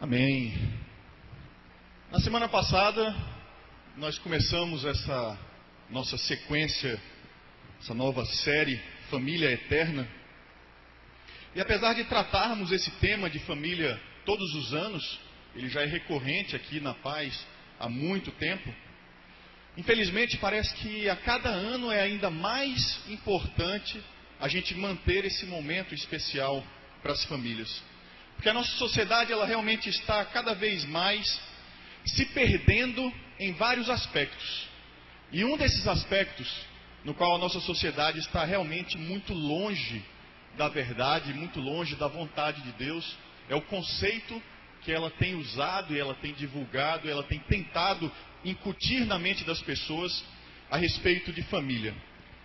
Amém. Na semana passada, nós começamos essa nossa sequência, essa nova série Família Eterna. E apesar de tratarmos esse tema de família todos os anos, ele já é recorrente aqui na Paz há muito tempo. Infelizmente, parece que a cada ano é ainda mais importante a gente manter esse momento especial para as famílias. Porque a nossa sociedade ela realmente está cada vez mais se perdendo em vários aspectos. E um desses aspectos no qual a nossa sociedade está realmente muito longe da verdade, muito longe da vontade de Deus, é o conceito que ela tem usado ela tem divulgado, ela tem tentado incutir na mente das pessoas a respeito de família.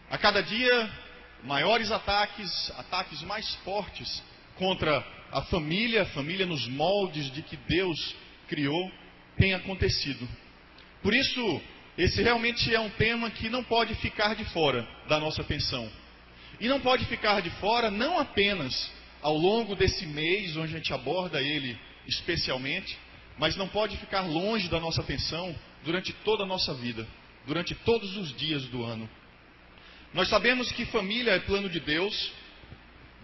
A cada dia, maiores ataques, ataques mais fortes contra a família, a família nos moldes de que Deus criou, tem acontecido. Por isso, esse realmente é um tema que não pode ficar de fora da nossa atenção. E não pode ficar de fora não apenas ao longo desse mês, onde a gente aborda ele especialmente, mas não pode ficar longe da nossa atenção durante toda a nossa vida, durante todos os dias do ano. Nós sabemos que família é plano de Deus,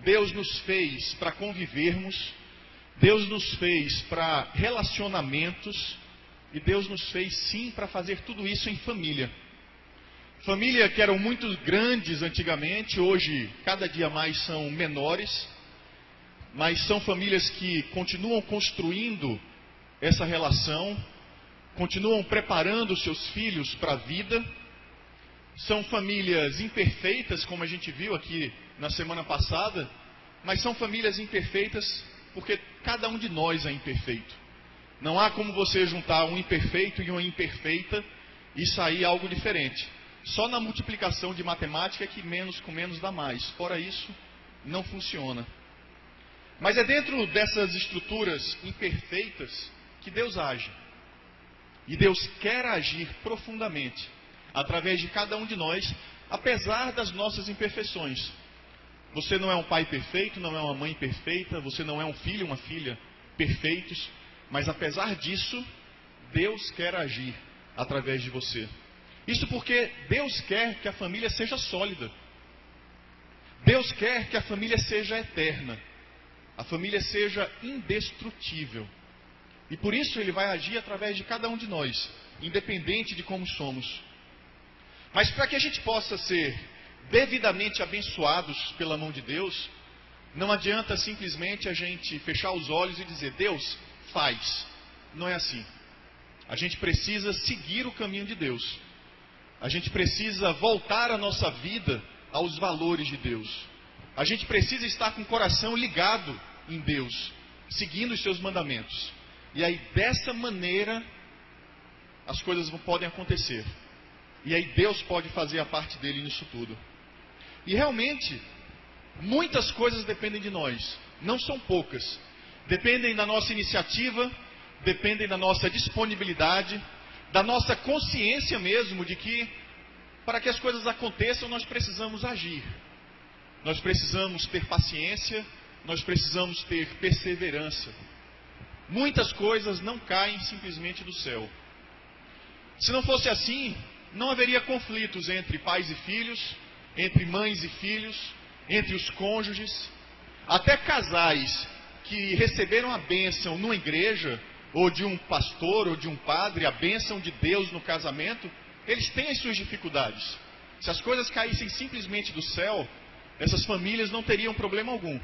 Deus nos fez para convivermos, Deus nos fez para relacionamentos e Deus nos fez sim para fazer tudo isso em família. Família que eram muito grandes antigamente, hoje cada dia mais são menores, mas são famílias que continuam construindo essa relação, continuam preparando seus filhos para a vida. São famílias imperfeitas, como a gente viu aqui na semana passada, mas são famílias imperfeitas porque cada um de nós é imperfeito. Não há como você juntar um imperfeito e uma imperfeita e sair algo diferente. Só na multiplicação de matemática é que menos com menos dá mais. Fora isso, não funciona. Mas é dentro dessas estruturas imperfeitas que Deus age. E Deus quer agir profundamente através de cada um de nós, apesar das nossas imperfeições. Você não é um pai perfeito, não é uma mãe perfeita, você não é um filho, uma filha perfeitos, mas apesar disso, Deus quer agir através de você. Isso porque Deus quer que a família seja sólida. Deus quer que a família seja eterna. A família seja indestrutível. E por isso ele vai agir através de cada um de nós, independente de como somos. Mas para que a gente possa ser devidamente abençoados pela mão de Deus, não adianta simplesmente a gente fechar os olhos e dizer, Deus, faz. Não é assim. A gente precisa seguir o caminho de Deus. A gente precisa voltar a nossa vida aos valores de Deus. A gente precisa estar com o coração ligado em Deus, seguindo os seus mandamentos. E aí, dessa maneira, as coisas podem acontecer. E aí, Deus pode fazer a parte dele nisso tudo. E realmente, muitas coisas dependem de nós, não são poucas. Dependem da nossa iniciativa, dependem da nossa disponibilidade, da nossa consciência mesmo de que, para que as coisas aconteçam, nós precisamos agir. Nós precisamos ter paciência, nós precisamos ter perseverança. Muitas coisas não caem simplesmente do céu. Se não fosse assim, não haveria conflitos entre pais e filhos, entre mães e filhos, entre os cônjuges, até casais que receberam a bênção numa igreja, ou de um pastor, ou de um padre, a bênção de Deus no casamento, eles têm as suas dificuldades. Se as coisas caíssem simplesmente do céu, essas famílias não teriam problema algum.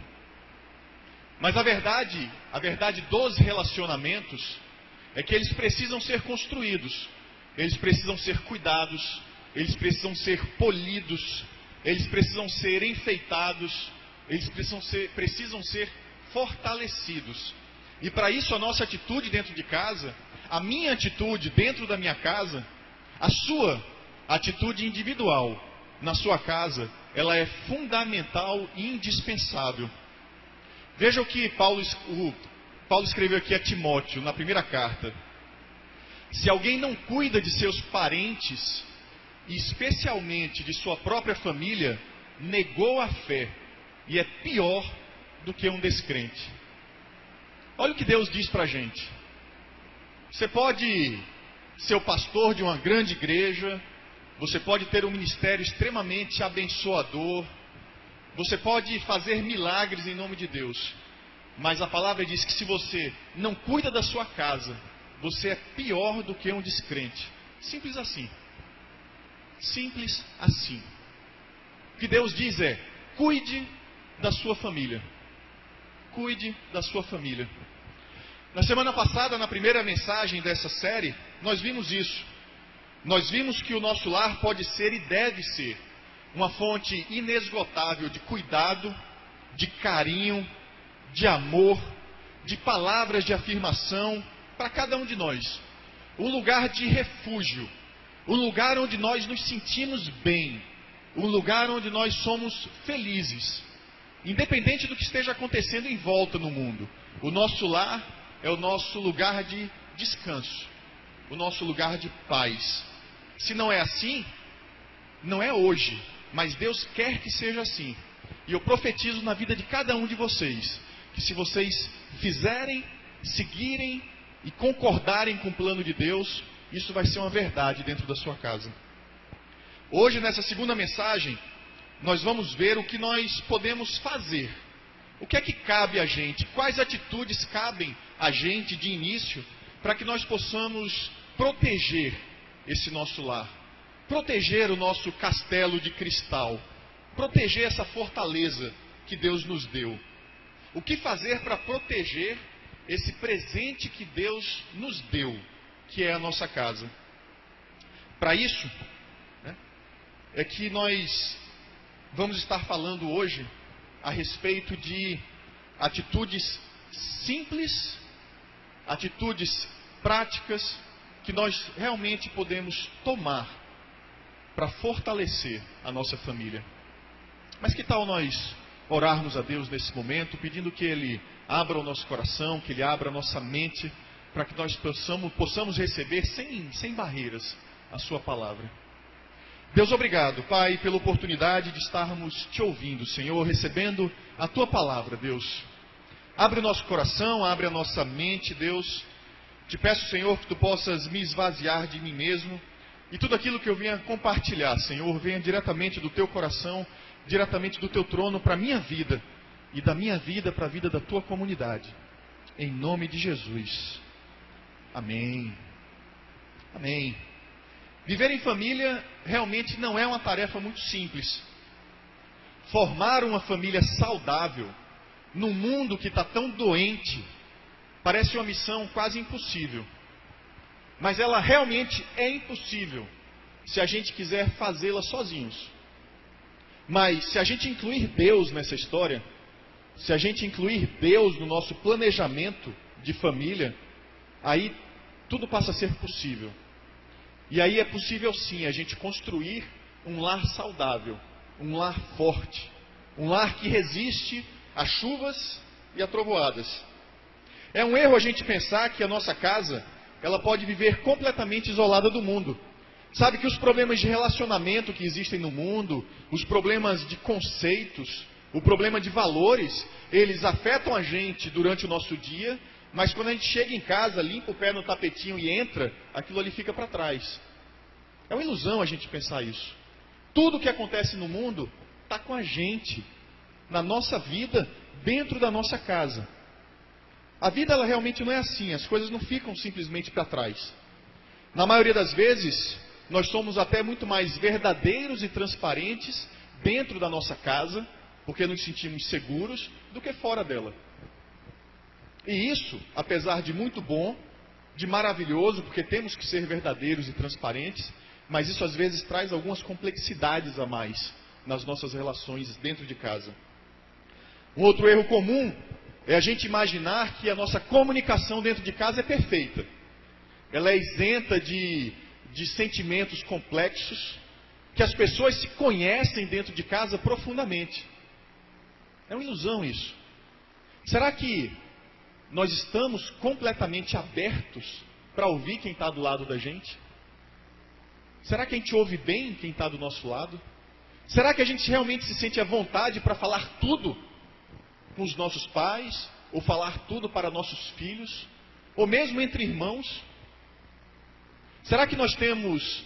Mas a verdade, a verdade dos relacionamentos, é que eles precisam ser construídos, eles precisam ser cuidados, eles precisam ser polidos, eles precisam ser enfeitados, eles precisam ser, precisam ser fortalecidos. E para isso, a nossa atitude dentro de casa, a minha atitude dentro da minha casa, a sua atitude individual na sua casa, ela é fundamental e indispensável. Veja o que Paulo, o, Paulo escreveu aqui a Timóteo, na primeira carta. Se alguém não cuida de seus parentes, e especialmente de sua própria família, negou a fé e é pior do que um descrente. Olha o que Deus diz para a gente. Você pode ser o pastor de uma grande igreja, você pode ter um ministério extremamente abençoador, você pode fazer milagres em nome de Deus, mas a palavra diz que se você não cuida da sua casa, você é pior do que um descrente. Simples assim. Simples assim. O que Deus diz é: cuide da sua família. Cuide da sua família. Na semana passada, na primeira mensagem dessa série, nós vimos isso. Nós vimos que o nosso lar pode ser e deve ser uma fonte inesgotável de cuidado, de carinho, de amor, de palavras de afirmação para cada um de nós. Um lugar de refúgio, um lugar onde nós nos sentimos bem, um lugar onde nós somos felizes, independente do que esteja acontecendo em volta no mundo. O nosso lar é o nosso lugar de descanso, o nosso lugar de paz. Se não é assim, não é hoje, mas Deus quer que seja assim. E eu profetizo na vida de cada um de vocês que se vocês fizerem, seguirem e concordarem com o plano de Deus, isso vai ser uma verdade dentro da sua casa. Hoje, nessa segunda mensagem, nós vamos ver o que nós podemos fazer. O que é que cabe a gente? Quais atitudes cabem a gente de início para que nós possamos proteger esse nosso lar, proteger o nosso castelo de cristal, proteger essa fortaleza que Deus nos deu. O que fazer para proteger esse presente que Deus nos deu, que é a nossa casa? Para isso, né, é que nós vamos estar falando hoje a respeito de atitudes simples, atitudes práticas que nós realmente podemos tomar para fortalecer a nossa família. Mas que tal nós orarmos a Deus nesse momento, pedindo que Ele abra o nosso coração, que Ele abra a nossa mente, para que nós possamos, possamos receber sem, sem barreiras a Sua palavra. Deus, obrigado, Pai, pela oportunidade de estarmos te ouvindo, Senhor, recebendo a Tua palavra, Deus. Abre o nosso coração, abre a nossa mente, Deus te peço, Senhor, que tu possas me esvaziar de mim mesmo e tudo aquilo que eu venha compartilhar, Senhor, venha diretamente do teu coração, diretamente do teu trono para a minha vida e da minha vida para a vida da tua comunidade. Em nome de Jesus. Amém. Amém. Viver em família realmente não é uma tarefa muito simples. Formar uma família saudável num mundo que está tão doente Parece uma missão quase impossível. Mas ela realmente é impossível se a gente quiser fazê-la sozinhos. Mas se a gente incluir Deus nessa história, se a gente incluir Deus no nosso planejamento de família, aí tudo passa a ser possível. E aí é possível sim a gente construir um lar saudável, um lar forte, um lar que resiste a chuvas e a trovoadas. É um erro a gente pensar que a nossa casa ela pode viver completamente isolada do mundo. Sabe que os problemas de relacionamento que existem no mundo, os problemas de conceitos, o problema de valores, eles afetam a gente durante o nosso dia, mas quando a gente chega em casa, limpa o pé no tapetinho e entra, aquilo ali fica para trás. É uma ilusão a gente pensar isso. Tudo que acontece no mundo está com a gente, na nossa vida, dentro da nossa casa. A vida ela realmente não é assim, as coisas não ficam simplesmente para trás. Na maioria das vezes, nós somos até muito mais verdadeiros e transparentes dentro da nossa casa, porque nos sentimos seguros, do que fora dela. E isso, apesar de muito bom, de maravilhoso, porque temos que ser verdadeiros e transparentes, mas isso às vezes traz algumas complexidades a mais nas nossas relações dentro de casa. Um outro erro comum é a gente imaginar que a nossa comunicação dentro de casa é perfeita. Ela é isenta de, de sentimentos complexos, que as pessoas se conhecem dentro de casa profundamente. É uma ilusão isso. Será que nós estamos completamente abertos para ouvir quem está do lado da gente? Será que a gente ouve bem quem está do nosso lado? Será que a gente realmente se sente à vontade para falar tudo com os nossos pais, ou falar tudo para nossos filhos, ou mesmo entre irmãos? Será que nós temos,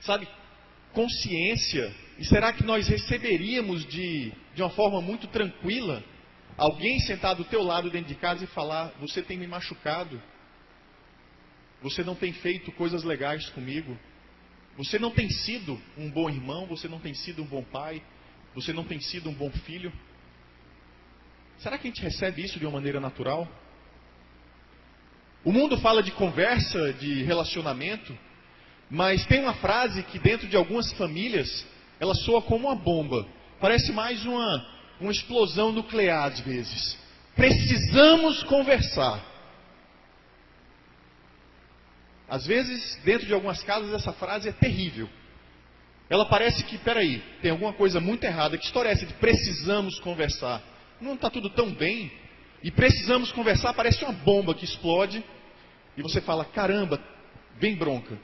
sabe, consciência? E será que nós receberíamos de, de uma forma muito tranquila alguém sentado do teu lado dentro de casa e falar: Você tem me machucado, você não tem feito coisas legais comigo, você não tem sido um bom irmão, você não tem sido um bom pai, você não tem sido um bom filho? Será que a gente recebe isso de uma maneira natural? O mundo fala de conversa, de relacionamento, mas tem uma frase que dentro de algumas famílias ela soa como uma bomba. Parece mais uma, uma explosão nuclear às vezes. Precisamos conversar. Às vezes, dentro de algumas casas, essa frase é terrível. Ela parece que, peraí, tem alguma coisa muito errada. Que história é essa de precisamos conversar? Não está tudo tão bem. E precisamos conversar, parece uma bomba que explode. E você fala: caramba, vem bronca,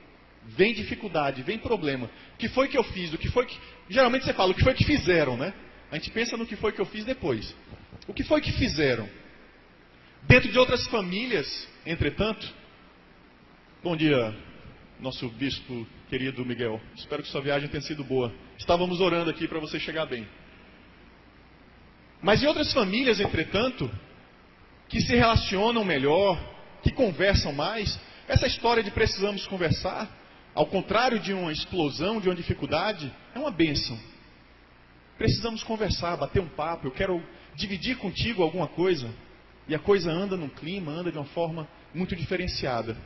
vem dificuldade, vem problema. O que foi que eu fiz? O que foi que. Geralmente você fala: o que foi que fizeram, né? A gente pensa no que foi que eu fiz depois. O que foi que fizeram? Dentro de outras famílias, entretanto, bom dia, nosso bispo querido Miguel. Espero que sua viagem tenha sido boa. Estávamos orando aqui para você chegar bem. Mas em outras famílias, entretanto, que se relacionam melhor, que conversam mais, essa história de precisamos conversar, ao contrário de uma explosão, de uma dificuldade, é uma bênção. Precisamos conversar, bater um papo, eu quero dividir contigo alguma coisa. E a coisa anda num clima, anda de uma forma muito diferenciada.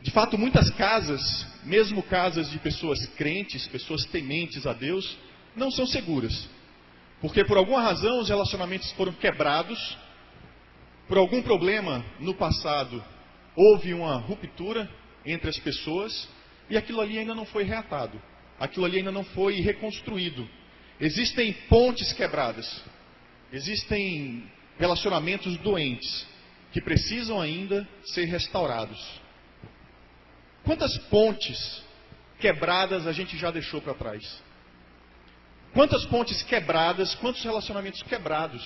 De fato, muitas casas, mesmo casas de pessoas crentes, pessoas tementes a Deus, não são seguras. Porque por alguma razão os relacionamentos foram quebrados, por algum problema no passado houve uma ruptura entre as pessoas e aquilo ali ainda não foi reatado, aquilo ali ainda não foi reconstruído. Existem pontes quebradas, existem relacionamentos doentes que precisam ainda ser restaurados. Quantas pontes quebradas a gente já deixou para trás? Quantas pontes quebradas, quantos relacionamentos quebrados,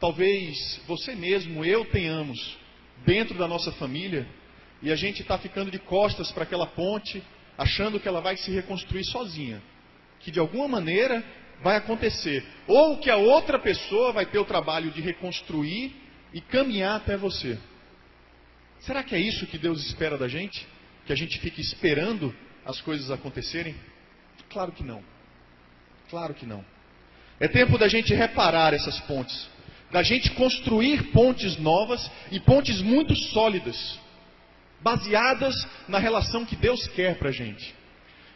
talvez você mesmo, eu tenhamos dentro da nossa família, e a gente está ficando de costas para aquela ponte, achando que ela vai se reconstruir sozinha. Que de alguma maneira vai acontecer. Ou que a outra pessoa vai ter o trabalho de reconstruir e caminhar até você. Será que é isso que Deus espera da gente? Que a gente fique esperando as coisas acontecerem? Claro que não. Claro que não. É tempo da gente reparar essas pontes, da gente construir pontes novas e pontes muito sólidas, baseadas na relação que Deus quer para a gente.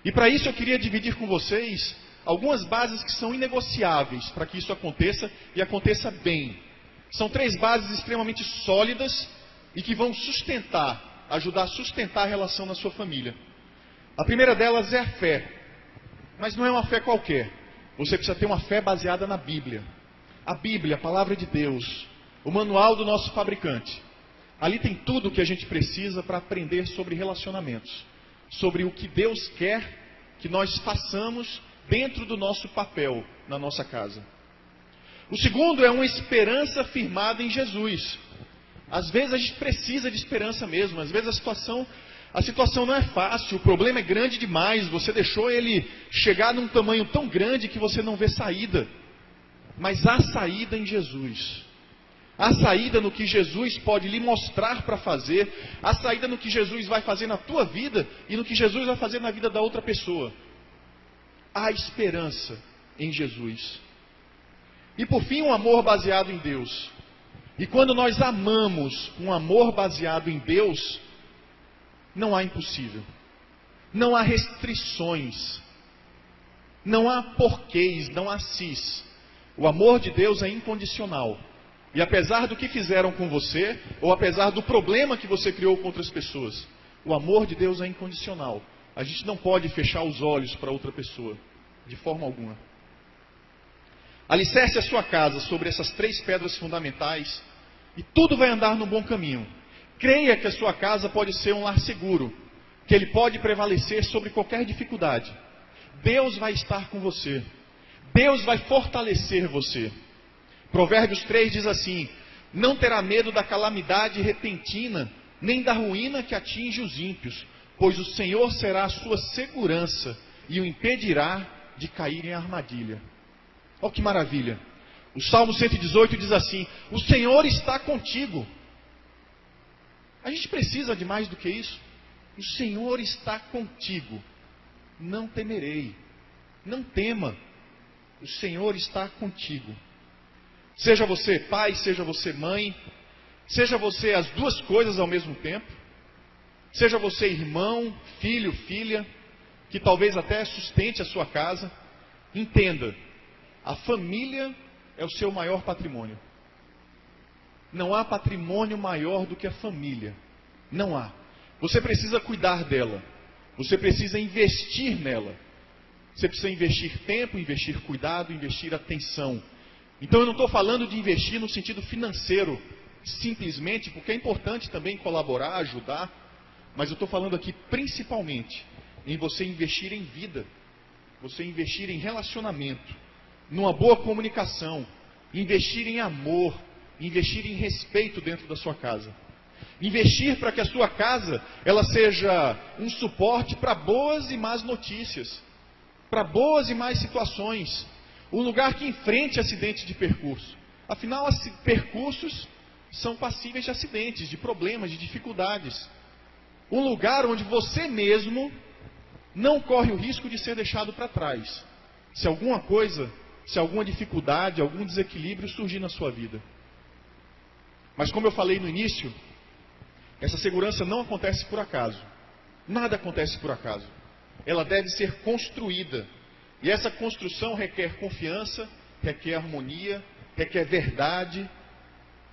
E para isso eu queria dividir com vocês algumas bases que são inegociáveis para que isso aconteça e aconteça bem. São três bases extremamente sólidas e que vão sustentar, ajudar a sustentar a relação na sua família. A primeira delas é a fé, mas não é uma fé qualquer. Você precisa ter uma fé baseada na Bíblia. A Bíblia, a palavra de Deus, o manual do nosso fabricante. Ali tem tudo o que a gente precisa para aprender sobre relacionamentos, sobre o que Deus quer que nós façamos dentro do nosso papel na nossa casa. O segundo é uma esperança firmada em Jesus. Às vezes a gente precisa de esperança mesmo, às vezes a situação a situação não é fácil, o problema é grande demais, você deixou ele chegar num tamanho tão grande que você não vê saída. Mas há saída em Jesus. Há saída no que Jesus pode lhe mostrar para fazer, há saída no que Jesus vai fazer na tua vida e no que Jesus vai fazer na vida da outra pessoa. Há esperança em Jesus. E por fim, um amor baseado em Deus. E quando nós amamos um amor baseado em Deus, não há impossível. Não há restrições. Não há porquês, não há cis. O amor de Deus é incondicional. E apesar do que fizeram com você, ou apesar do problema que você criou com outras pessoas, o amor de Deus é incondicional. A gente não pode fechar os olhos para outra pessoa, de forma alguma. Alicerce a sua casa sobre essas três pedras fundamentais e tudo vai andar no bom caminho. Creia que a sua casa pode ser um lar seguro, que ele pode prevalecer sobre qualquer dificuldade. Deus vai estar com você. Deus vai fortalecer você. Provérbios 3 diz assim: Não terá medo da calamidade repentina, nem da ruína que atinge os ímpios, pois o Senhor será a sua segurança e o impedirá de cair em armadilha. Olha que maravilha! O Salmo 118 diz assim: O Senhor está contigo. A gente precisa de mais do que isso. O Senhor está contigo. Não temerei. Não tema. O Senhor está contigo. Seja você pai, seja você mãe, seja você as duas coisas ao mesmo tempo, seja você irmão, filho, filha, que talvez até sustente a sua casa, entenda, a família é o seu maior patrimônio. Não há patrimônio maior do que a família. Não há. Você precisa cuidar dela. Você precisa investir nela. Você precisa investir tempo, investir cuidado, investir atenção. Então eu não estou falando de investir no sentido financeiro, simplesmente, porque é importante também colaborar, ajudar, mas eu estou falando aqui principalmente em você investir em vida, você investir em relacionamento, numa boa comunicação, investir em amor, investir em respeito dentro da sua casa. Investir para que a sua casa ela seja um suporte para boas e más notícias, para boas e más situações, um lugar que enfrente acidentes de percurso. Afinal, percursos são passíveis de acidentes, de problemas, de dificuldades. Um lugar onde você mesmo não corre o risco de ser deixado para trás. Se alguma coisa se alguma dificuldade, algum desequilíbrio surgir na sua vida. Mas como eu falei no início, essa segurança não acontece por acaso. Nada acontece por acaso. Ela deve ser construída. E essa construção requer confiança, requer harmonia, requer verdade,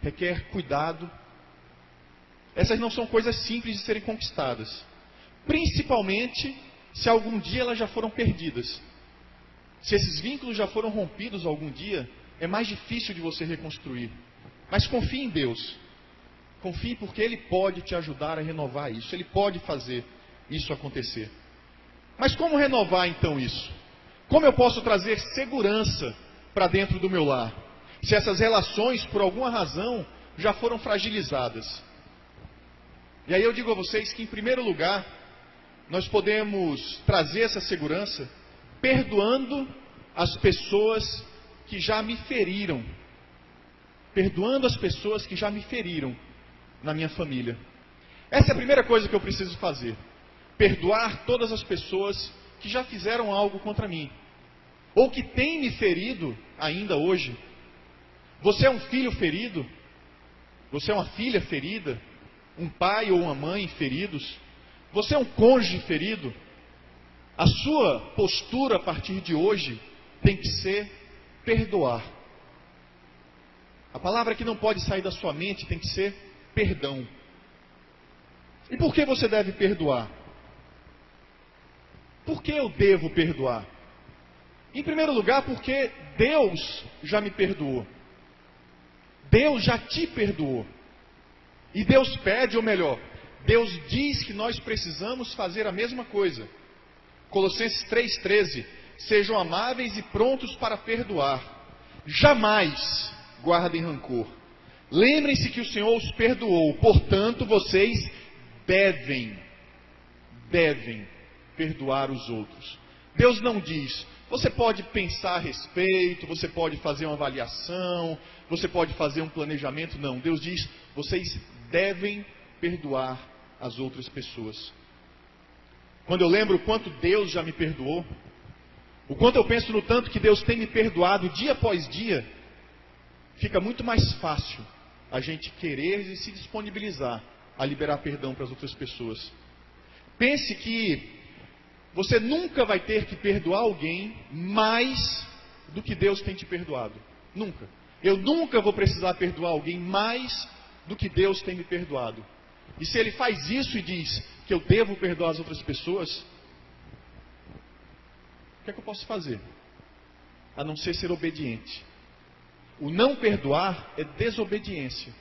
requer cuidado. Essas não são coisas simples de serem conquistadas. Principalmente se algum dia elas já foram perdidas. Se esses vínculos já foram rompidos algum dia, é mais difícil de você reconstruir. Mas confie em Deus. Confie porque Ele pode te ajudar a renovar isso. Ele pode fazer isso acontecer. Mas como renovar então isso? Como eu posso trazer segurança para dentro do meu lar? Se essas relações, por alguma razão, já foram fragilizadas. E aí eu digo a vocês que, em primeiro lugar, nós podemos trazer essa segurança perdoando as pessoas que já me feriram. Perdoando as pessoas que já me feriram na minha família. Essa é a primeira coisa que eu preciso fazer. Perdoar todas as pessoas que já fizeram algo contra mim. Ou que têm me ferido ainda hoje. Você é um filho ferido? Você é uma filha ferida? Um pai ou uma mãe feridos? Você é um cônjuge ferido? A sua postura a partir de hoje tem que ser perdoar. A palavra que não pode sair da sua mente tem que ser perdão. E por que você deve perdoar? Por que eu devo perdoar? Em primeiro lugar, porque Deus já me perdoou. Deus já te perdoou. E Deus pede, ou melhor, Deus diz que nós precisamos fazer a mesma coisa. Colossenses 3,13: Sejam amáveis e prontos para perdoar, jamais guardem rancor. Lembrem-se que o Senhor os perdoou, portanto vocês devem, devem perdoar os outros. Deus não diz, você pode pensar a respeito, você pode fazer uma avaliação, você pode fazer um planejamento. Não, Deus diz, vocês devem perdoar as outras pessoas. Quando eu lembro o quanto Deus já me perdoou, o quanto eu penso no tanto que Deus tem me perdoado dia após dia, fica muito mais fácil a gente querer e se disponibilizar a liberar perdão para as outras pessoas. Pense que você nunca vai ter que perdoar alguém mais do que Deus tem te perdoado. Nunca. Eu nunca vou precisar perdoar alguém mais do que Deus tem me perdoado. E se ele faz isso e diz, que eu devo perdoar as outras pessoas, o que é que eu posso fazer? A não ser ser obediente. O não perdoar é desobediência.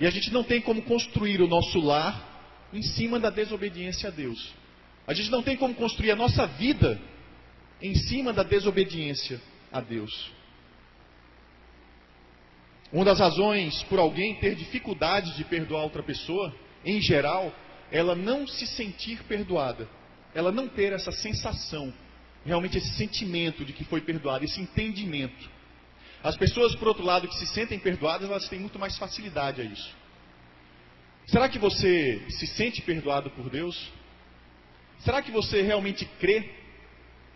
E a gente não tem como construir o nosso lar em cima da desobediência a Deus. A gente não tem como construir a nossa vida em cima da desobediência a Deus. Uma das razões por alguém ter dificuldade de perdoar outra pessoa, em geral, ela não se sentir perdoada, ela não ter essa sensação, realmente esse sentimento de que foi perdoada, esse entendimento. As pessoas, por outro lado, que se sentem perdoadas, elas têm muito mais facilidade a isso. Será que você se sente perdoado por Deus? Será que você realmente crê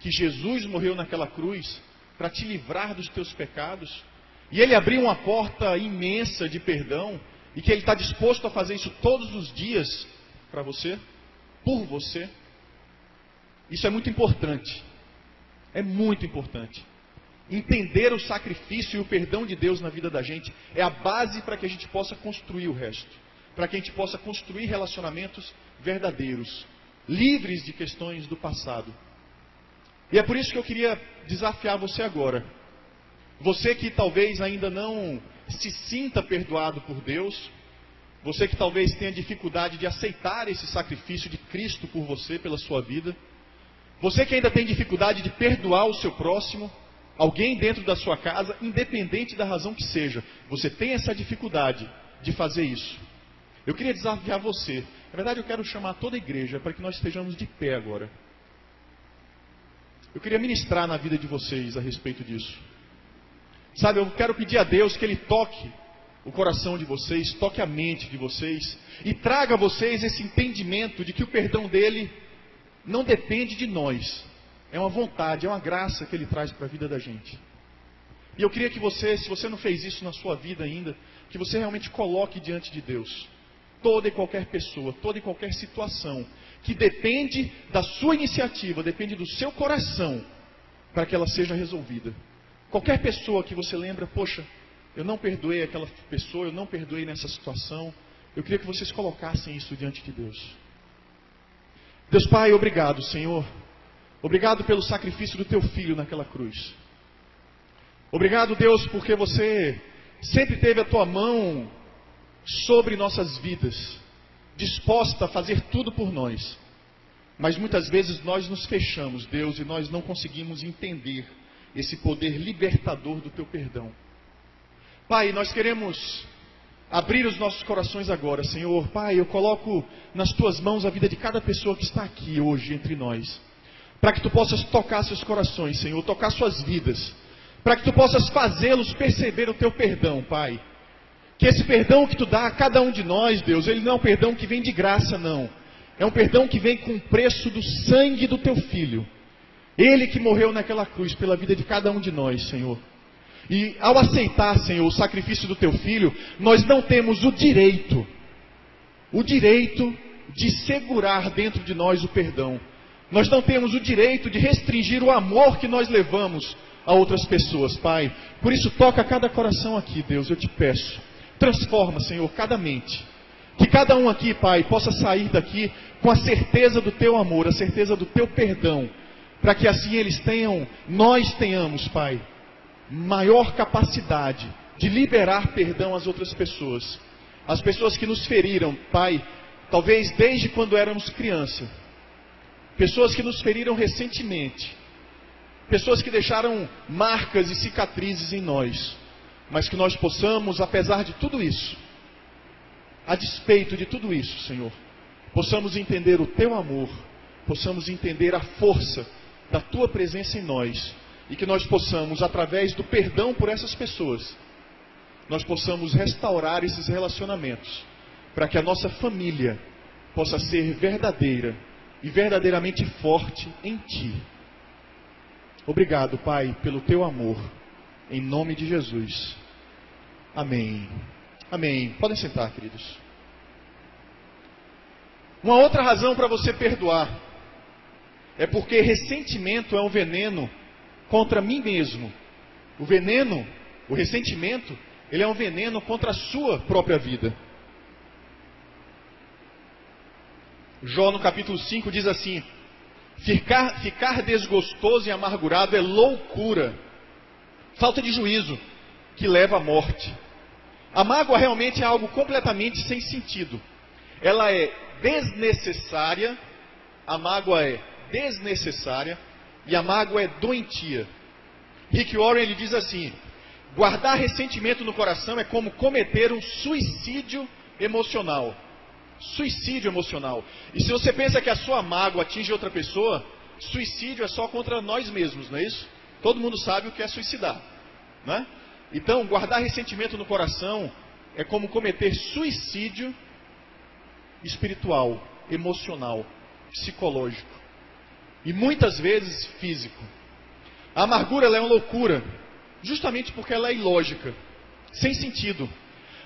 que Jesus morreu naquela cruz para te livrar dos teus pecados? E Ele abriu uma porta imensa de perdão e que Ele está disposto a fazer isso todos os dias para você, por você? Isso é muito importante. É muito importante. Entender o sacrifício e o perdão de Deus na vida da gente é a base para que a gente possa construir o resto. Para que a gente possa construir relacionamentos verdadeiros, livres de questões do passado. E é por isso que eu queria desafiar você agora. Você que talvez ainda não se sinta perdoado por Deus, você que talvez tenha dificuldade de aceitar esse sacrifício de Cristo por você, pela sua vida, você que ainda tem dificuldade de perdoar o seu próximo, alguém dentro da sua casa, independente da razão que seja, você tem essa dificuldade de fazer isso. Eu queria desafiar você. Na verdade, eu quero chamar toda a igreja para que nós estejamos de pé agora. Eu queria ministrar na vida de vocês a respeito disso. Sabe, eu quero pedir a Deus que Ele toque o coração de vocês, toque a mente de vocês e traga a vocês esse entendimento de que o perdão dele não depende de nós. É uma vontade, é uma graça que ele traz para a vida da gente. E eu queria que você, se você não fez isso na sua vida ainda, que você realmente coloque diante de Deus toda e qualquer pessoa, toda e qualquer situação que depende da sua iniciativa, depende do seu coração para que ela seja resolvida. Qualquer pessoa que você lembra, poxa, eu não perdoei aquela pessoa, eu não perdoei nessa situação, eu queria que vocês colocassem isso diante de Deus. Deus Pai, obrigado, Senhor. Obrigado pelo sacrifício do teu filho naquela cruz. Obrigado, Deus, porque você sempre teve a tua mão sobre nossas vidas, disposta a fazer tudo por nós. Mas muitas vezes nós nos fechamos, Deus, e nós não conseguimos entender esse poder libertador do teu perdão. Pai, nós queremos abrir os nossos corações agora, Senhor. Pai, eu coloco nas tuas mãos a vida de cada pessoa que está aqui hoje entre nós. Para que tu possas tocar seus corações, Senhor, tocar suas vidas. Para que tu possas fazê-los perceber o teu perdão, Pai. Que esse perdão que tu dá a cada um de nós, Deus, ele não é um perdão que vem de graça, não. É um perdão que vem com o preço do sangue do teu filho. Ele que morreu naquela cruz pela vida de cada um de nós, Senhor. E ao aceitar, Senhor, o sacrifício do teu filho, nós não temos o direito, o direito de segurar dentro de nós o perdão. Nós não temos o direito de restringir o amor que nós levamos a outras pessoas, Pai. Por isso, toca cada coração aqui, Deus, eu te peço. Transforma, Senhor, cada mente. Que cada um aqui, Pai, possa sair daqui com a certeza do teu amor, a certeza do teu perdão. Para que assim eles tenham, nós tenhamos, Pai, maior capacidade de liberar perdão às outras pessoas. As pessoas que nos feriram, Pai, talvez desde quando éramos criança. Pessoas que nos feriram recentemente. Pessoas que deixaram marcas e cicatrizes em nós. Mas que nós possamos, apesar de tudo isso, a despeito de tudo isso, Senhor, possamos entender o teu amor, possamos entender a força da tua presença em nós e que nós possamos, através do perdão por essas pessoas, nós possamos restaurar esses relacionamentos, para que a nossa família possa ser verdadeira e verdadeiramente forte em Ti. Obrigado, Pai, pelo Teu amor, em nome de Jesus. Amém. Amém. Podem sentar, queridos. Uma outra razão para você perdoar é porque ressentimento é um veneno contra mim mesmo. O veneno, o ressentimento, ele é um veneno contra a sua própria vida. Jó no capítulo 5 diz assim: ficar, ficar desgostoso e amargurado é loucura, falta de juízo que leva à morte. A mágoa realmente é algo completamente sem sentido. Ela é desnecessária, a mágoa é desnecessária, e a mágoa é doentia. Rick Warren ele diz assim: Guardar ressentimento no coração é como cometer um suicídio emocional. Suicídio emocional. E se você pensa que a sua mágoa atinge outra pessoa, suicídio é só contra nós mesmos, não é isso? Todo mundo sabe o que é suicidar, não é? Então, guardar ressentimento no coração é como cometer suicídio espiritual, emocional, psicológico e muitas vezes físico. A amargura é uma loucura, justamente porque ela é ilógica, sem sentido.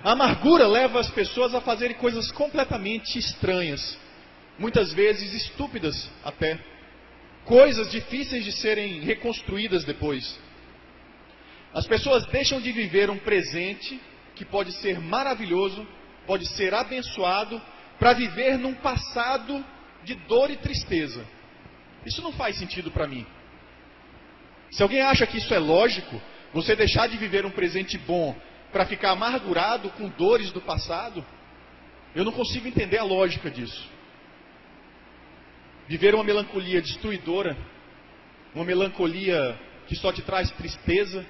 A amargura leva as pessoas a fazerem coisas completamente estranhas, muitas vezes estúpidas até, coisas difíceis de serem reconstruídas depois. As pessoas deixam de viver um presente que pode ser maravilhoso, pode ser abençoado, para viver num passado de dor e tristeza. Isso não faz sentido para mim. Se alguém acha que isso é lógico, você deixar de viver um presente bom para ficar amargurado com dores do passado, eu não consigo entender a lógica disso. Viver uma melancolia destruidora, uma melancolia que só te traz tristeza,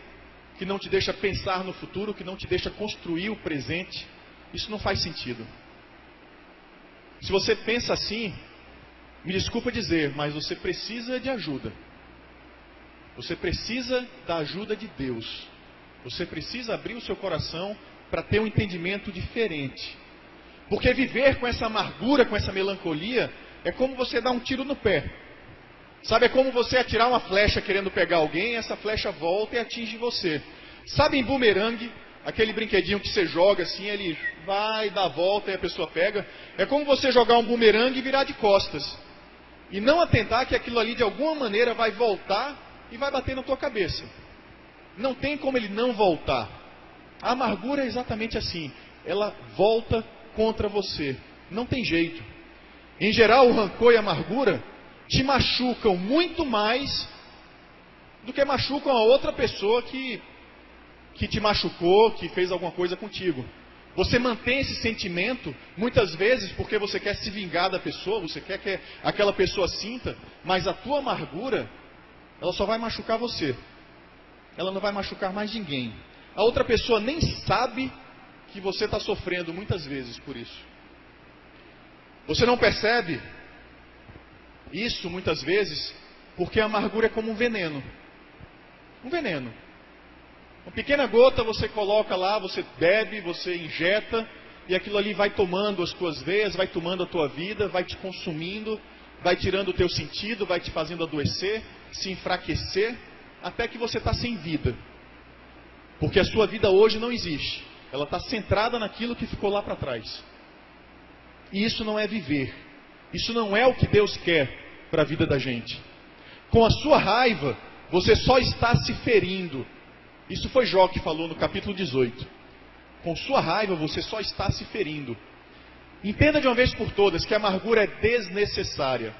que não te deixa pensar no futuro, que não te deixa construir o presente, isso não faz sentido. Se você pensa assim, me desculpa dizer, mas você precisa de ajuda. Você precisa da ajuda de Deus. Você precisa abrir o seu coração para ter um entendimento diferente. Porque viver com essa amargura, com essa melancolia, é como você dar um tiro no pé. Sabe, é como você atirar uma flecha querendo pegar alguém, essa flecha volta e atinge você. Sabe em bumerangue, aquele brinquedinho que você joga assim, ele vai, dá a volta e a pessoa pega? É como você jogar um bumerangue e virar de costas. E não atentar que aquilo ali de alguma maneira vai voltar e vai bater na tua cabeça. Não tem como ele não voltar. A amargura é exatamente assim. Ela volta contra você. Não tem jeito. Em geral, o rancor e a amargura te machucam muito mais do que machucam a outra pessoa que, que te machucou, que fez alguma coisa contigo. Você mantém esse sentimento, muitas vezes porque você quer se vingar da pessoa, você quer que aquela pessoa sinta, mas a tua amargura ela só vai machucar você. Ela não vai machucar mais ninguém. A outra pessoa nem sabe que você está sofrendo muitas vezes por isso. Você não percebe isso muitas vezes porque a amargura é como um veneno. Um veneno. Uma pequena gota você coloca lá, você bebe, você injeta, e aquilo ali vai tomando as tuas veias, vai tomando a tua vida, vai te consumindo, vai tirando o teu sentido, vai te fazendo adoecer, se enfraquecer, até que você está sem vida. Porque a sua vida hoje não existe. Ela está centrada naquilo que ficou lá para trás. E isso não é viver. Isso não é o que Deus quer para a vida da gente. Com a sua raiva, você só está se ferindo. Isso foi Jó que falou no capítulo 18. Com sua raiva, você só está se ferindo. Entenda de uma vez por todas que a amargura é desnecessária.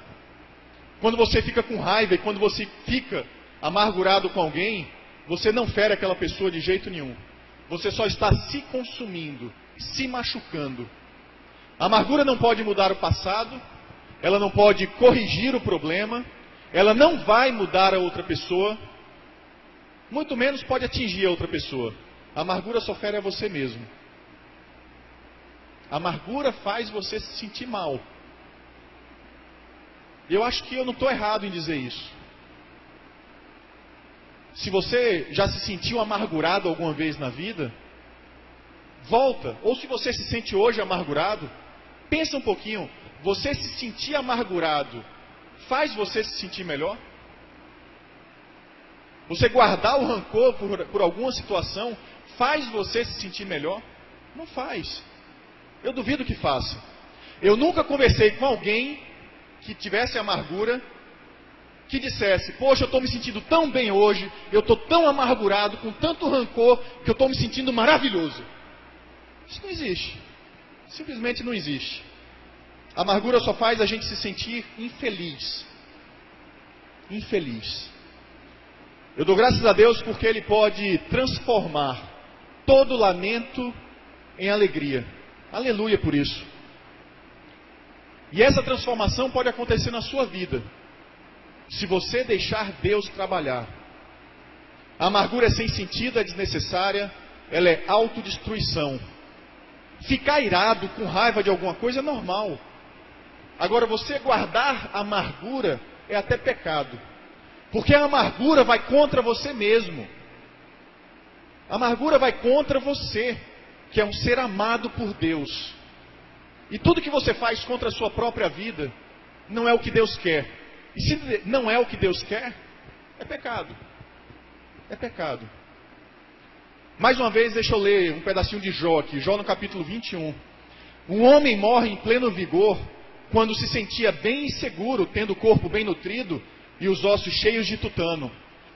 Quando você fica com raiva e quando você fica amargurado com alguém, você não fere aquela pessoa de jeito nenhum. Você só está se consumindo, se machucando. A amargura não pode mudar o passado, ela não pode corrigir o problema, ela não vai mudar a outra pessoa, muito menos pode atingir a outra pessoa. A amargura só fere a você mesmo. A amargura faz você se sentir mal. Eu acho que eu não estou errado em dizer isso. Se você já se sentiu amargurado alguma vez na vida, volta. Ou se você se sente hoje amargurado, pensa um pouquinho. Você se sentir amargurado faz você se sentir melhor? Você guardar o rancor por, por alguma situação faz você se sentir melhor? Não faz. Eu duvido que faça. Eu nunca conversei com alguém que tivesse amargura, que dissesse: Poxa, eu estou me sentindo tão bem hoje, eu estou tão amargurado, com tanto rancor, que eu estou me sentindo maravilhoso. Isso não existe. Simplesmente não existe. A amargura só faz a gente se sentir infeliz. Infeliz. Eu dou graças a Deus porque Ele pode transformar todo lamento em alegria. Aleluia por isso. E essa transformação pode acontecer na sua vida, se você deixar Deus trabalhar. A amargura é sem sentido, é desnecessária, ela é autodestruição. Ficar irado, com raiva de alguma coisa é normal. Agora, você guardar amargura é até pecado. Porque a amargura vai contra você mesmo. A amargura vai contra você, que é um ser amado por Deus. E tudo que você faz contra a sua própria vida não é o que Deus quer. E se não é o que Deus quer, é pecado. É pecado. Mais uma vez, deixa eu ler um pedacinho de Jó aqui, Jó no capítulo 21. Um homem morre em pleno vigor quando se sentia bem seguro, tendo o corpo bem nutrido e os ossos cheios de tutano.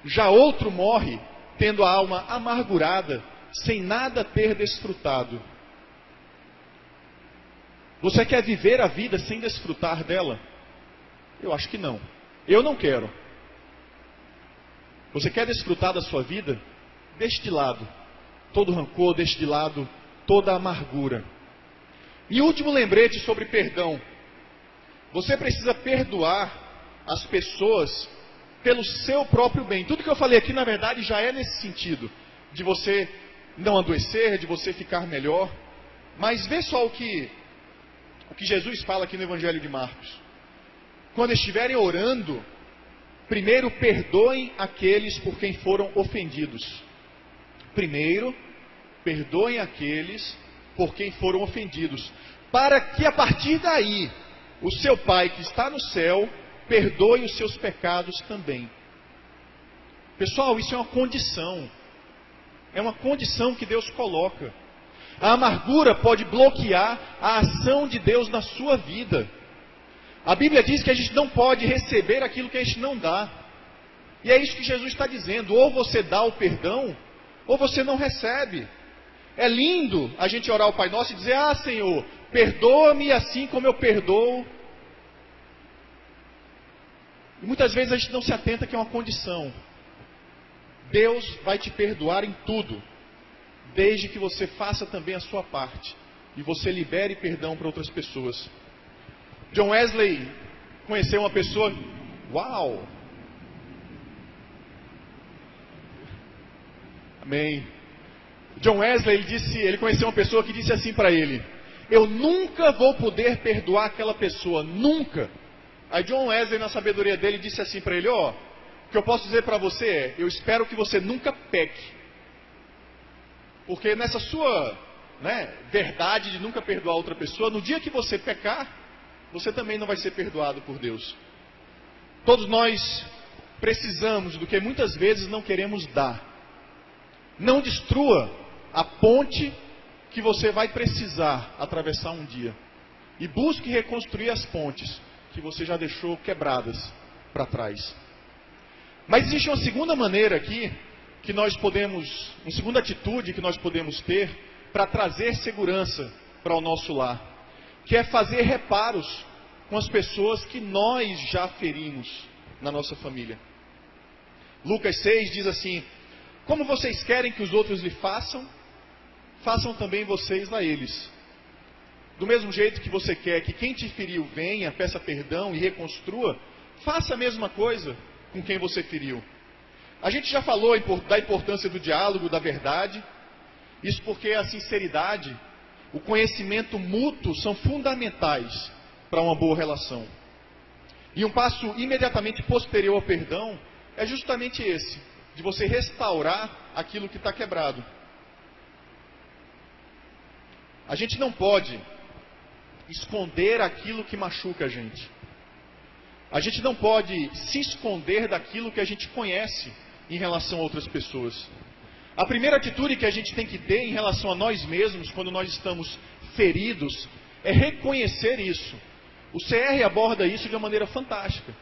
Já outro morre tendo a alma amargurada, sem nada ter desfrutado. Você quer viver a vida sem desfrutar dela? Eu acho que não. Eu não quero. Você quer desfrutar da sua vida? Deixe de lado todo rancor, deixe de lado toda amargura. E último lembrete sobre perdão. Você precisa perdoar as pessoas pelo seu próprio bem. Tudo que eu falei aqui, na verdade, já é nesse sentido. De você não adoecer, de você ficar melhor. Mas vê só o que, o que Jesus fala aqui no Evangelho de Marcos. Quando estiverem orando, primeiro perdoem aqueles por quem foram ofendidos. Primeiro, perdoem aqueles por quem foram ofendidos, para que a partir daí o seu Pai que está no céu perdoe os seus pecados também. Pessoal, isso é uma condição. É uma condição que Deus coloca. A amargura pode bloquear a ação de Deus na sua vida. A Bíblia diz que a gente não pode receber aquilo que a gente não dá. E é isso que Jesus está dizendo: ou você dá o perdão, ou você não recebe. É lindo a gente orar o Pai Nosso e dizer: Ah, Senhor, perdoa-me assim como eu perdoo e muitas vezes a gente não se atenta que é uma condição. Deus vai te perdoar em tudo, desde que você faça também a sua parte e você libere perdão para outras pessoas. John Wesley conheceu uma pessoa, uau! Amém. John Wesley ele disse, ele conheceu uma pessoa que disse assim para ele: Eu nunca vou poder perdoar aquela pessoa, nunca. Aí John Wesley, na sabedoria dele, disse assim para ele: Ó, oh, o que eu posso dizer para você é: eu espero que você nunca peque. Porque nessa sua né, verdade de nunca perdoar outra pessoa, no dia que você pecar, você também não vai ser perdoado por Deus. Todos nós precisamos do que muitas vezes não queremos dar. Não destrua a ponte que você vai precisar atravessar um dia. E busque reconstruir as pontes que você já deixou quebradas para trás. Mas existe uma segunda maneira aqui que nós podemos, uma segunda atitude que nós podemos ter para trazer segurança para o nosso lar, que é fazer reparos com as pessoas que nós já ferimos na nossa família. Lucas 6 diz assim: Como vocês querem que os outros lhe façam, façam também vocês a eles. Do mesmo jeito que você quer que quem te feriu venha, peça perdão e reconstrua, faça a mesma coisa com quem você feriu. A gente já falou da importância do diálogo, da verdade. Isso porque a sinceridade, o conhecimento mútuo são fundamentais para uma boa relação. E um passo imediatamente posterior ao perdão é justamente esse, de você restaurar aquilo que está quebrado. A gente não pode esconder aquilo que machuca a gente. A gente não pode se esconder daquilo que a gente conhece em relação a outras pessoas. A primeira atitude que a gente tem que ter em relação a nós mesmos, quando nós estamos feridos, é reconhecer isso. O CR aborda isso de uma maneira fantástica.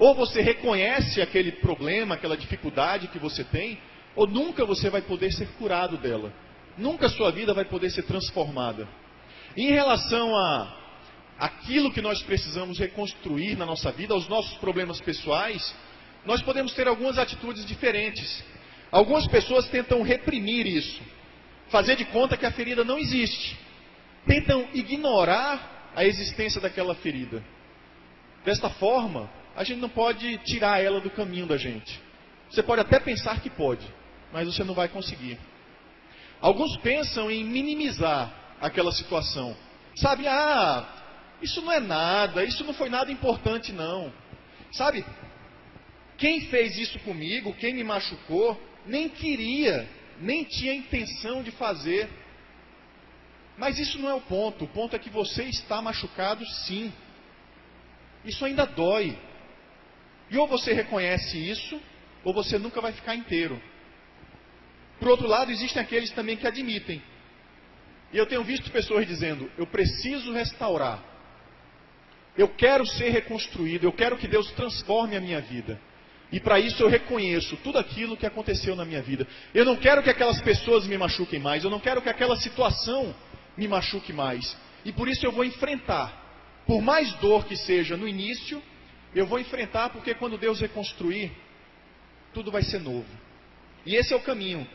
Ou você reconhece aquele problema, aquela dificuldade que você tem, ou nunca você vai poder ser curado dela. Nunca a sua vida vai poder ser transformada. Em relação a aquilo que nós precisamos reconstruir na nossa vida, aos nossos problemas pessoais, nós podemos ter algumas atitudes diferentes. Algumas pessoas tentam reprimir isso, fazer de conta que a ferida não existe. Tentam ignorar a existência daquela ferida. Desta forma, a gente não pode tirar ela do caminho da gente. Você pode até pensar que pode, mas você não vai conseguir. Alguns pensam em minimizar aquela situação. Sabe, ah, isso não é nada, isso não foi nada importante, não. Sabe, quem fez isso comigo, quem me machucou, nem queria, nem tinha intenção de fazer. Mas isso não é o ponto. O ponto é que você está machucado, sim. Isso ainda dói. E ou você reconhece isso, ou você nunca vai ficar inteiro. Por outro lado, existem aqueles também que admitem. E eu tenho visto pessoas dizendo: eu preciso restaurar. Eu quero ser reconstruído, eu quero que Deus transforme a minha vida. E para isso eu reconheço tudo aquilo que aconteceu na minha vida. Eu não quero que aquelas pessoas me machuquem mais, eu não quero que aquela situação me machuque mais. E por isso eu vou enfrentar. Por mais dor que seja no início, eu vou enfrentar porque quando Deus reconstruir, tudo vai ser novo. E esse é o caminho.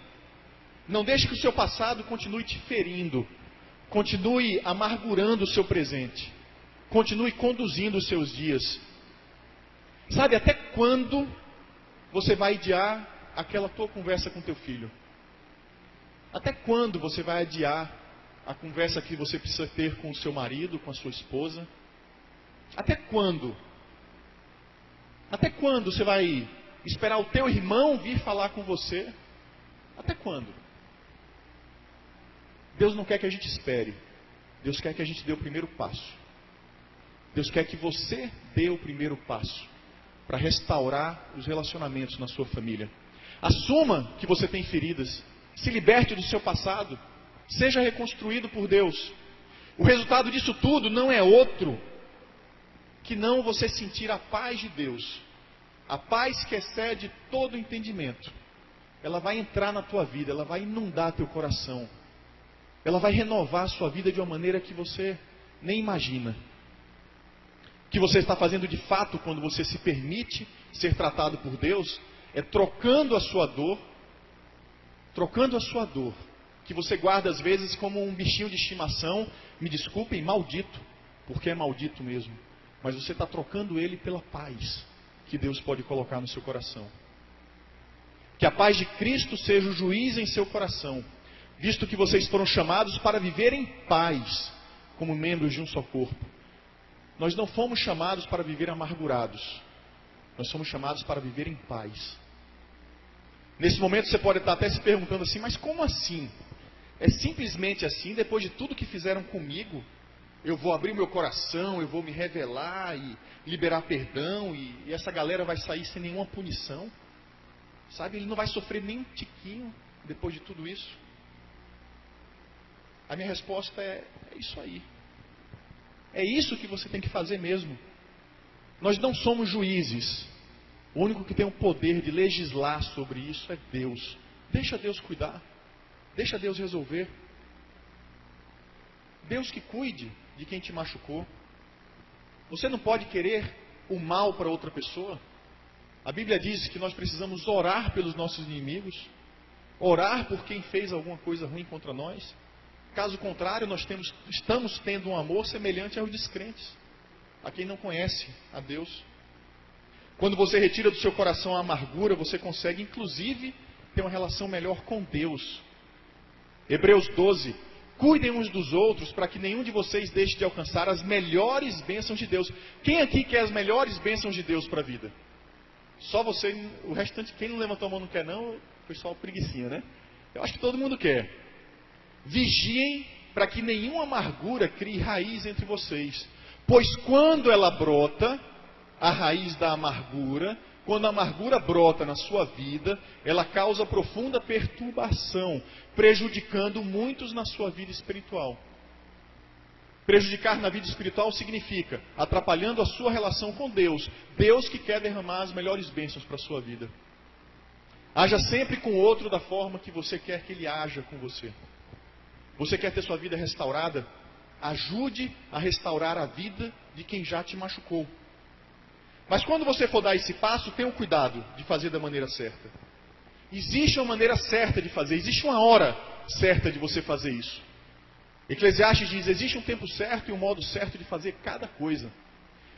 Não deixe que o seu passado continue te ferindo, continue amargurando o seu presente, continue conduzindo os seus dias. Sabe até quando você vai adiar aquela tua conversa com teu filho? Até quando você vai adiar a conversa que você precisa ter com o seu marido, com a sua esposa? Até quando? Até quando você vai esperar o teu irmão vir falar com você? Até quando? Deus não quer que a gente espere. Deus quer que a gente dê o primeiro passo. Deus quer que você dê o primeiro passo para restaurar os relacionamentos na sua família. Assuma que você tem feridas. Se liberte do seu passado. Seja reconstruído por Deus. O resultado disso tudo não é outro que não você sentir a paz de Deus. A paz que excede todo entendimento. Ela vai entrar na tua vida, ela vai inundar teu coração. Ela vai renovar a sua vida de uma maneira que você nem imagina. Que você está fazendo de fato quando você se permite ser tratado por Deus é trocando a sua dor, trocando a sua dor que você guarda às vezes como um bichinho de estimação, me desculpem, maldito, porque é maldito mesmo. Mas você está trocando ele pela paz que Deus pode colocar no seu coração. Que a paz de Cristo seja o juiz em seu coração, visto que vocês foram chamados para viver em paz, como membros de um só corpo. Nós não fomos chamados para viver amargurados, nós somos chamados para viver em paz. Nesse momento você pode estar até se perguntando assim, mas como assim? É simplesmente assim, depois de tudo que fizeram comigo, eu vou abrir meu coração, eu vou me revelar e liberar perdão, e, e essa galera vai sair sem nenhuma punição. Sabe, ele não vai sofrer nem um tiquinho depois de tudo isso. A minha resposta é: é isso aí. É isso que você tem que fazer mesmo. Nós não somos juízes. O único que tem o poder de legislar sobre isso é Deus. Deixa Deus cuidar. Deixa Deus resolver. Deus que cuide de quem te machucou. Você não pode querer o mal para outra pessoa. A Bíblia diz que nós precisamos orar pelos nossos inimigos, orar por quem fez alguma coisa ruim contra nós. Caso contrário, nós temos, estamos tendo um amor semelhante aos descrentes, a quem não conhece a Deus. Quando você retira do seu coração a amargura, você consegue, inclusive, ter uma relação melhor com Deus. Hebreus 12. Cuidem uns dos outros para que nenhum de vocês deixe de alcançar as melhores bênçãos de Deus. Quem aqui quer as melhores bênçãos de Deus para a vida? Só você, o restante, quem não levantou a mão não quer não, foi só preguiçinha, né? Eu acho que todo mundo quer. Vigiem para que nenhuma amargura crie raiz entre vocês. Pois quando ela brota, a raiz da amargura, quando a amargura brota na sua vida, ela causa profunda perturbação, prejudicando muitos na sua vida espiritual. Prejudicar na vida espiritual significa atrapalhando a sua relação com Deus. Deus que quer derramar as melhores bênçãos para a sua vida. Haja sempre com o outro da forma que você quer que ele haja com você. Você quer ter sua vida restaurada? Ajude a restaurar a vida de quem já te machucou. Mas quando você for dar esse passo, tenha o cuidado de fazer da maneira certa. Existe uma maneira certa de fazer, existe uma hora certa de você fazer isso. Eclesiastes diz: existe um tempo certo e um modo certo de fazer cada coisa.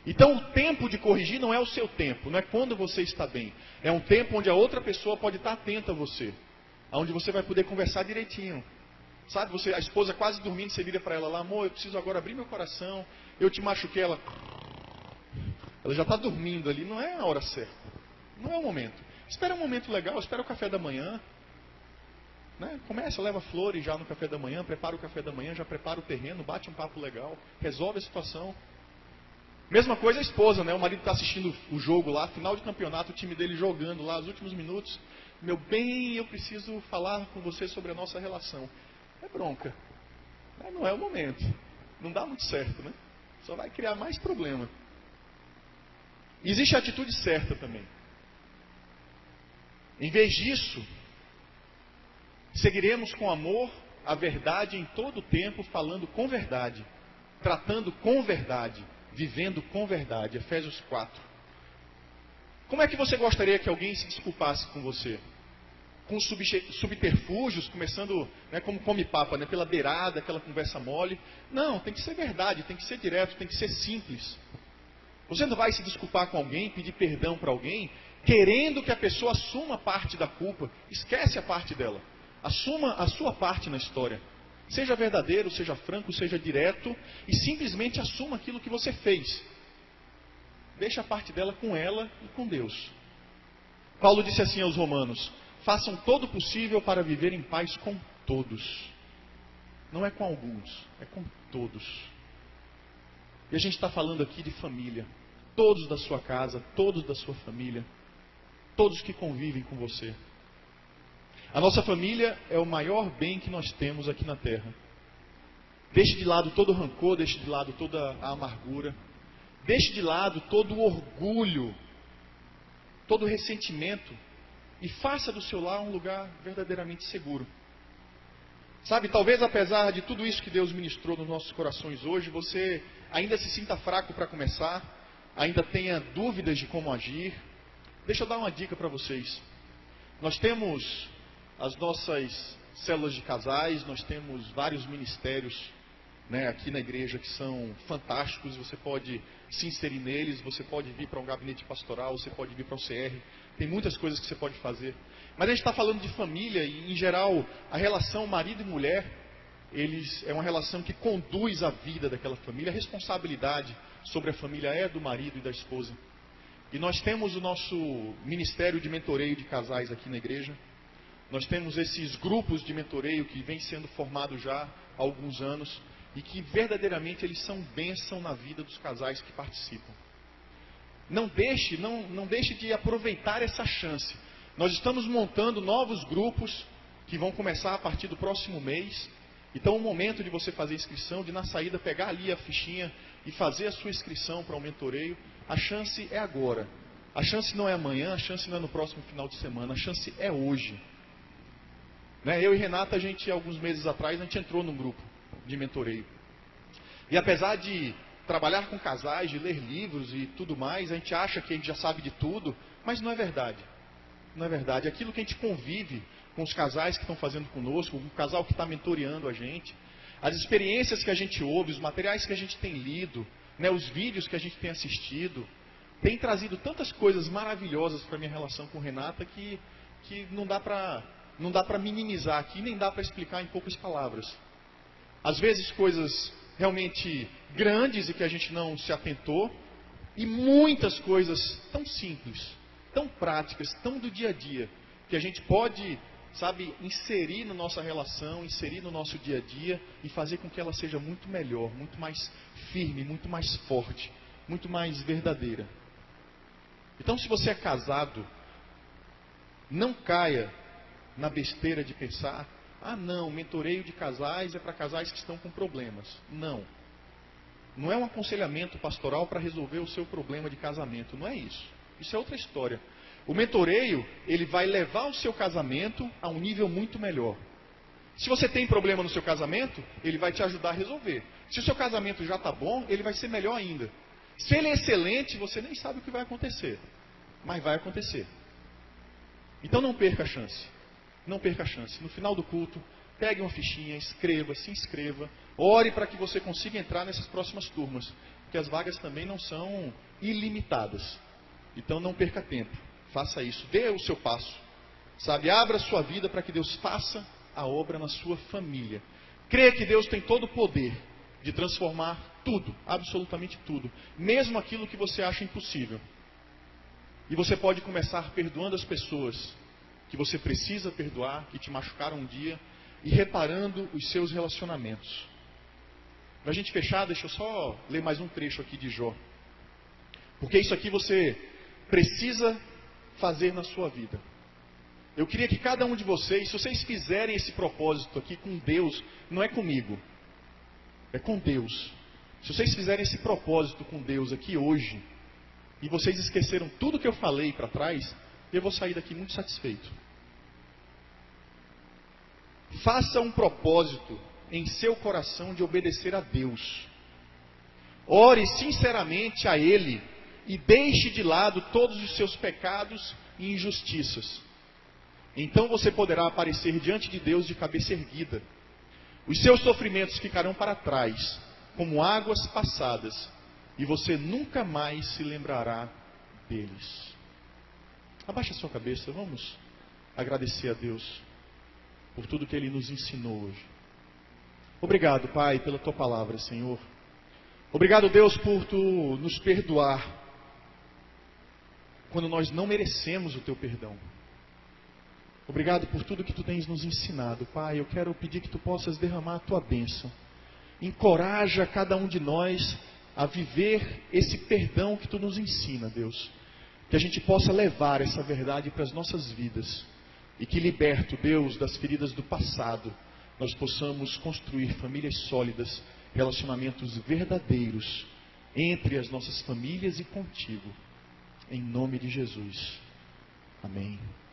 Então, o tempo de corrigir não é o seu tempo, não é quando você está bem. É um tempo onde a outra pessoa pode estar atenta a você. onde você vai poder conversar direitinho. Sabe, você, a esposa quase dormindo, você vira para ela lá, amor, eu preciso agora abrir meu coração, eu te machuquei, ela. Ela já está dormindo ali, não é a hora certa. Não é o momento. Espera um momento legal, espera o café da manhã. Né? Começa, leva flores já no café da manhã, prepara o café da manhã, já prepara o terreno, bate um papo legal, resolve a situação. Mesma coisa a esposa, né? O marido está assistindo o jogo lá, final de campeonato, o time dele jogando lá, os últimos minutos. Meu bem, eu preciso falar com você sobre a nossa relação. É bronca. Não é o momento. Não dá muito certo, né? Só vai criar mais problema. Existe a atitude certa também. Em vez disso, seguiremos com amor a verdade em todo o tempo, falando com verdade, tratando com verdade, vivendo com verdade. Efésios 4. Como é que você gostaria que alguém se desculpasse com você? Com subterfúgios, começando né, como come papa, né, pela beirada, aquela conversa mole. Não, tem que ser verdade, tem que ser direto, tem que ser simples. Você não vai se desculpar com alguém, pedir perdão para alguém, querendo que a pessoa assuma parte da culpa. Esquece a parte dela. Assuma a sua parte na história. Seja verdadeiro, seja franco, seja direto e simplesmente assuma aquilo que você fez. Deixa a parte dela com ela e com Deus. Paulo disse assim aos Romanos: façam todo o possível para viver em paz com todos. Não é com alguns, é com todos. E a gente está falando aqui de família. Todos da sua casa, todos da sua família, todos que convivem com você. A nossa família é o maior bem que nós temos aqui na terra. Deixe de lado todo o rancor, deixe de lado toda a amargura, deixe de lado todo o orgulho, todo o ressentimento e faça do seu lar um lugar verdadeiramente seguro. Sabe, talvez apesar de tudo isso que Deus ministrou nos nossos corações hoje, você ainda se sinta fraco para começar, ainda tenha dúvidas de como agir. Deixa eu dar uma dica para vocês. Nós temos as nossas células de casais, nós temos vários ministérios né, aqui na igreja que são fantásticos, você pode se inserir neles, você pode vir para um gabinete pastoral, você pode vir para o CR, tem muitas coisas que você pode fazer. Mas a gente está falando de família e, em geral, a relação marido e mulher, eles, é uma relação que conduz a vida daquela família, a responsabilidade sobre a família é do marido e da esposa. E nós temos o nosso ministério de mentoreio de casais aqui na igreja. Nós temos esses grupos de mentoreio que vem sendo formado já há alguns anos e que verdadeiramente eles são bênção na vida dos casais que participam. Não deixe, não, não deixe de aproveitar essa chance. Nós estamos montando novos grupos que vão começar a partir do próximo mês. Então, é o momento de você fazer inscrição, de na saída pegar ali a fichinha e fazer a sua inscrição para o mentoreio, a chance é agora. A chance não é amanhã, a chance não é no próximo final de semana, a chance é hoje. Né? Eu e Renata, a gente, alguns meses atrás, a gente entrou num grupo de mentoreio. E apesar de trabalhar com casais, de ler livros e tudo mais, a gente acha que a gente já sabe de tudo, mas não é verdade. Não é verdade. Aquilo que a gente convive com os casais que estão fazendo conosco, o casal que está mentoreando a gente, as experiências que a gente ouve, os materiais que a gente tem lido, né, os vídeos que a gente tem assistido, tem trazido tantas coisas maravilhosas para a minha relação com Renata que, que não dá para não dá para minimizar aqui, nem dá para explicar em poucas palavras. Às vezes coisas realmente grandes e que a gente não se atentou, e muitas coisas tão simples, tão práticas, tão do dia a dia, que a gente pode, sabe, inserir na nossa relação, inserir no nosso dia a dia e fazer com que ela seja muito melhor, muito mais firme, muito mais forte, muito mais verdadeira. Então, se você é casado, não caia na besteira de pensar: ah, não, mentoreio de casais é para casais que estão com problemas. Não. Não é um aconselhamento pastoral para resolver o seu problema de casamento. Não é isso. Isso é outra história. O mentoreio, ele vai levar o seu casamento a um nível muito melhor. Se você tem problema no seu casamento, ele vai te ajudar a resolver. Se o seu casamento já está bom, ele vai ser melhor ainda. Se ele é excelente, você nem sabe o que vai acontecer. Mas vai acontecer. Então não perca a chance. Não perca a chance. No final do culto, pegue uma fichinha, escreva, se inscreva, ore para que você consiga entrar nessas próximas turmas, porque as vagas também não são ilimitadas. Então não perca tempo. Faça isso, dê o seu passo. Sabe, abra sua vida para que Deus faça a obra na sua família. Creia que Deus tem todo o poder de transformar tudo, absolutamente tudo, mesmo aquilo que você acha impossível. E você pode começar perdoando as pessoas que você precisa perdoar, que te machucaram um dia, e reparando os seus relacionamentos. Para a gente fechar, deixa eu só ler mais um trecho aqui de Jó. Porque isso aqui você precisa fazer na sua vida. Eu queria que cada um de vocês, se vocês fizerem esse propósito aqui com Deus, não é comigo, é com Deus. Se vocês fizerem esse propósito com Deus aqui hoje, e vocês esqueceram tudo que eu falei para trás, eu vou sair daqui muito satisfeito. Faça um propósito em seu coração de obedecer a Deus. Ore sinceramente a Ele e deixe de lado todos os seus pecados e injustiças. Então você poderá aparecer diante de Deus de cabeça erguida. Os seus sofrimentos ficarão para trás, como águas passadas, e você nunca mais se lembrará deles. Abaixe a sua cabeça, vamos agradecer a Deus por tudo que Ele nos ensinou hoje. Obrigado, Pai, pela tua palavra, Senhor. Obrigado, Deus, por tu nos perdoar quando nós não merecemos o teu perdão. Obrigado por tudo que tu tens nos ensinado, Pai. Eu quero pedir que tu possas derramar a tua bênção. Encoraja cada um de nós a viver esse perdão que tu nos ensina, Deus. Que a gente possa levar essa verdade para as nossas vidas. E que, liberto, Deus, das feridas do passado, nós possamos construir famílias sólidas, relacionamentos verdadeiros entre as nossas famílias e contigo. Em nome de Jesus. Amém.